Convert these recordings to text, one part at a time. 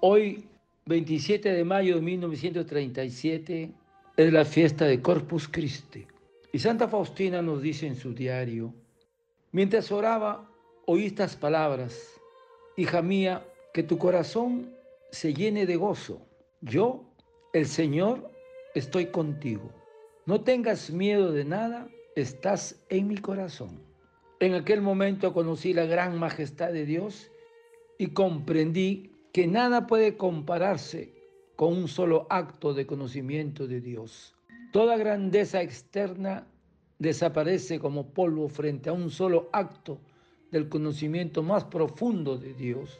Hoy, 27 de mayo de 1937, es la fiesta de Corpus Christi. Y Santa Faustina nos dice en su diario, mientras oraba, oí estas palabras, hija mía, que tu corazón se llene de gozo. Yo, el Señor, estoy contigo. No tengas miedo de nada, estás en mi corazón. En aquel momento conocí la gran majestad de Dios y comprendí que nada puede compararse con un solo acto de conocimiento de Dios. Toda grandeza externa desaparece como polvo frente a un solo acto del conocimiento más profundo de Dios.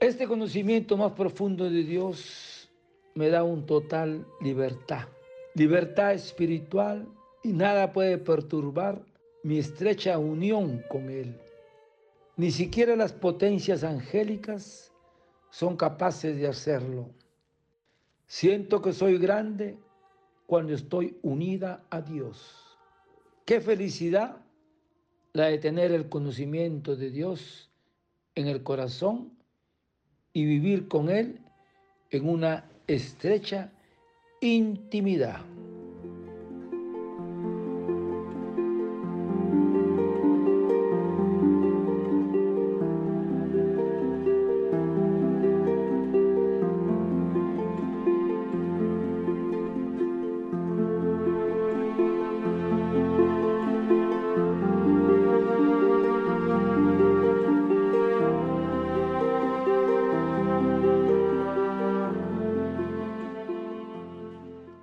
Este conocimiento más profundo de Dios me da un total libertad, libertad espiritual y nada puede perturbar mi estrecha unión con Él. Ni siquiera las potencias angélicas son capaces de hacerlo. Siento que soy grande cuando estoy unida a Dios. Qué felicidad la de tener el conocimiento de Dios en el corazón y vivir con Él en una estrecha intimidad.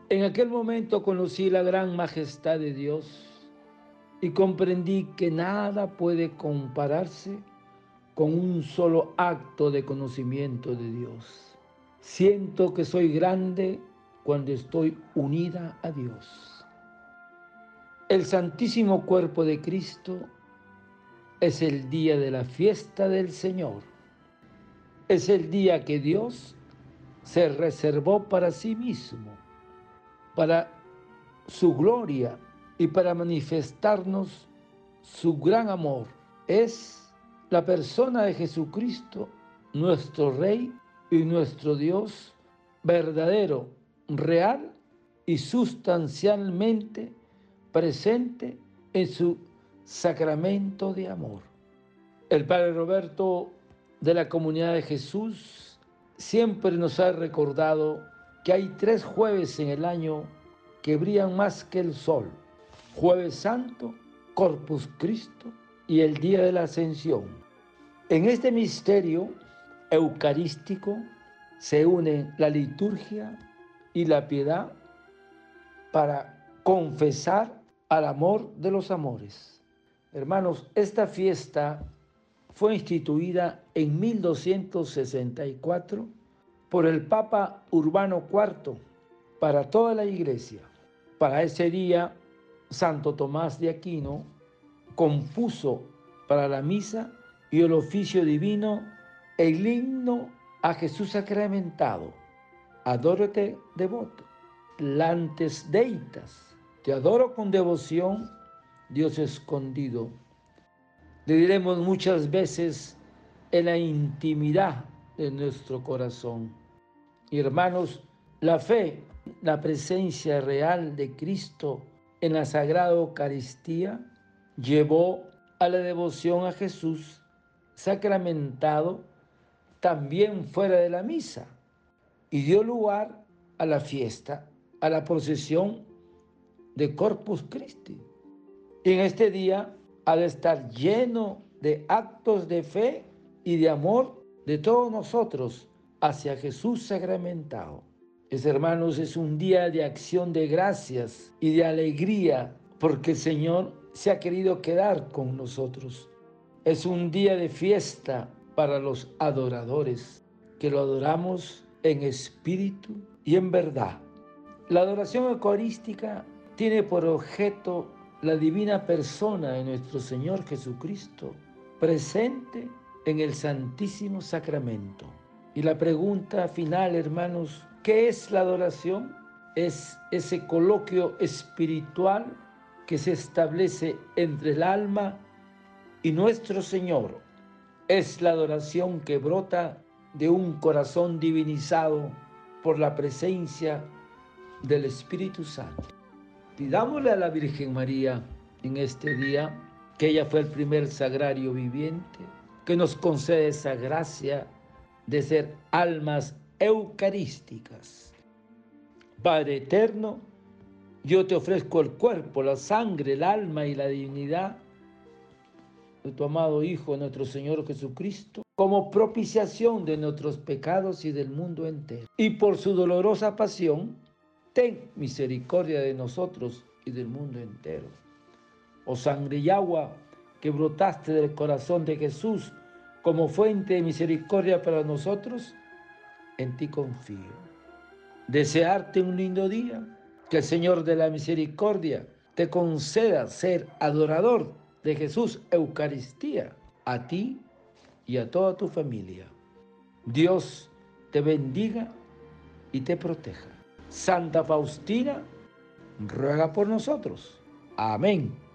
En aquel momento conocí la gran majestad de Dios y comprendí que nada puede compararse con un solo acto de conocimiento de Dios. Siento que soy grande cuando estoy unida a Dios. El santísimo cuerpo de Cristo es el día de la fiesta del Señor. Es el día que Dios se reservó para sí mismo para su gloria y para manifestarnos su gran amor. Es la persona de Jesucristo, nuestro Rey y nuestro Dios verdadero, real y sustancialmente presente en su sacramento de amor. El Padre Roberto de la Comunidad de Jesús siempre nos ha recordado que hay tres jueves en el año que brillan más que el sol. Jueves Santo, Corpus Christo y el Día de la Ascensión. En este misterio eucarístico se unen la liturgia y la piedad para confesar al amor de los amores. Hermanos, esta fiesta fue instituida en 1264 por el Papa Urbano IV para toda la iglesia. Para ese día, Santo Tomás de Aquino compuso para la misa y el oficio divino el himno a Jesús sacramentado. Adórate devoto, lantes deitas. Te adoro con devoción, Dios escondido. Le diremos muchas veces en la intimidad de nuestro corazón. hermanos, la fe, la presencia real de Cristo en la Sagrada Eucaristía, llevó a la devoción a Jesús sacramentado también fuera de la misa y dio lugar a la fiesta, a la procesión de Corpus Christi. Y en este día de estar lleno de actos de fe y de amor de todos nosotros hacia Jesús sacramentado. Es, hermanos, es un día de acción de gracias y de alegría porque el Señor se ha querido quedar con nosotros. Es un día de fiesta para los adoradores, que lo adoramos en espíritu y en verdad. La adoración eucarística tiene por objeto la divina persona de nuestro Señor Jesucristo, presente en el Santísimo Sacramento. Y la pregunta final, hermanos, ¿qué es la adoración? Es ese coloquio espiritual que se establece entre el alma y nuestro Señor. Es la adoración que brota de un corazón divinizado por la presencia del Espíritu Santo. Pidámosle a la Virgen María en este día, que ella fue el primer sagrario viviente, que nos concede esa gracia de ser almas eucarísticas. Padre eterno, yo te ofrezco el cuerpo, la sangre, el alma y la divinidad de tu amado Hijo, nuestro Señor Jesucristo, como propiciación de nuestros pecados y del mundo entero. Y por su dolorosa pasión, ten misericordia de nosotros y del mundo entero. Oh sangre y agua que brotaste del corazón de Jesús como fuente de misericordia para nosotros, en ti confío. Desearte un lindo día, que el Señor de la misericordia te conceda ser adorador de Jesús Eucaristía a ti y a toda tu familia. Dios te bendiga y te proteja. Santa Faustina, ruega por nosotros. Amén.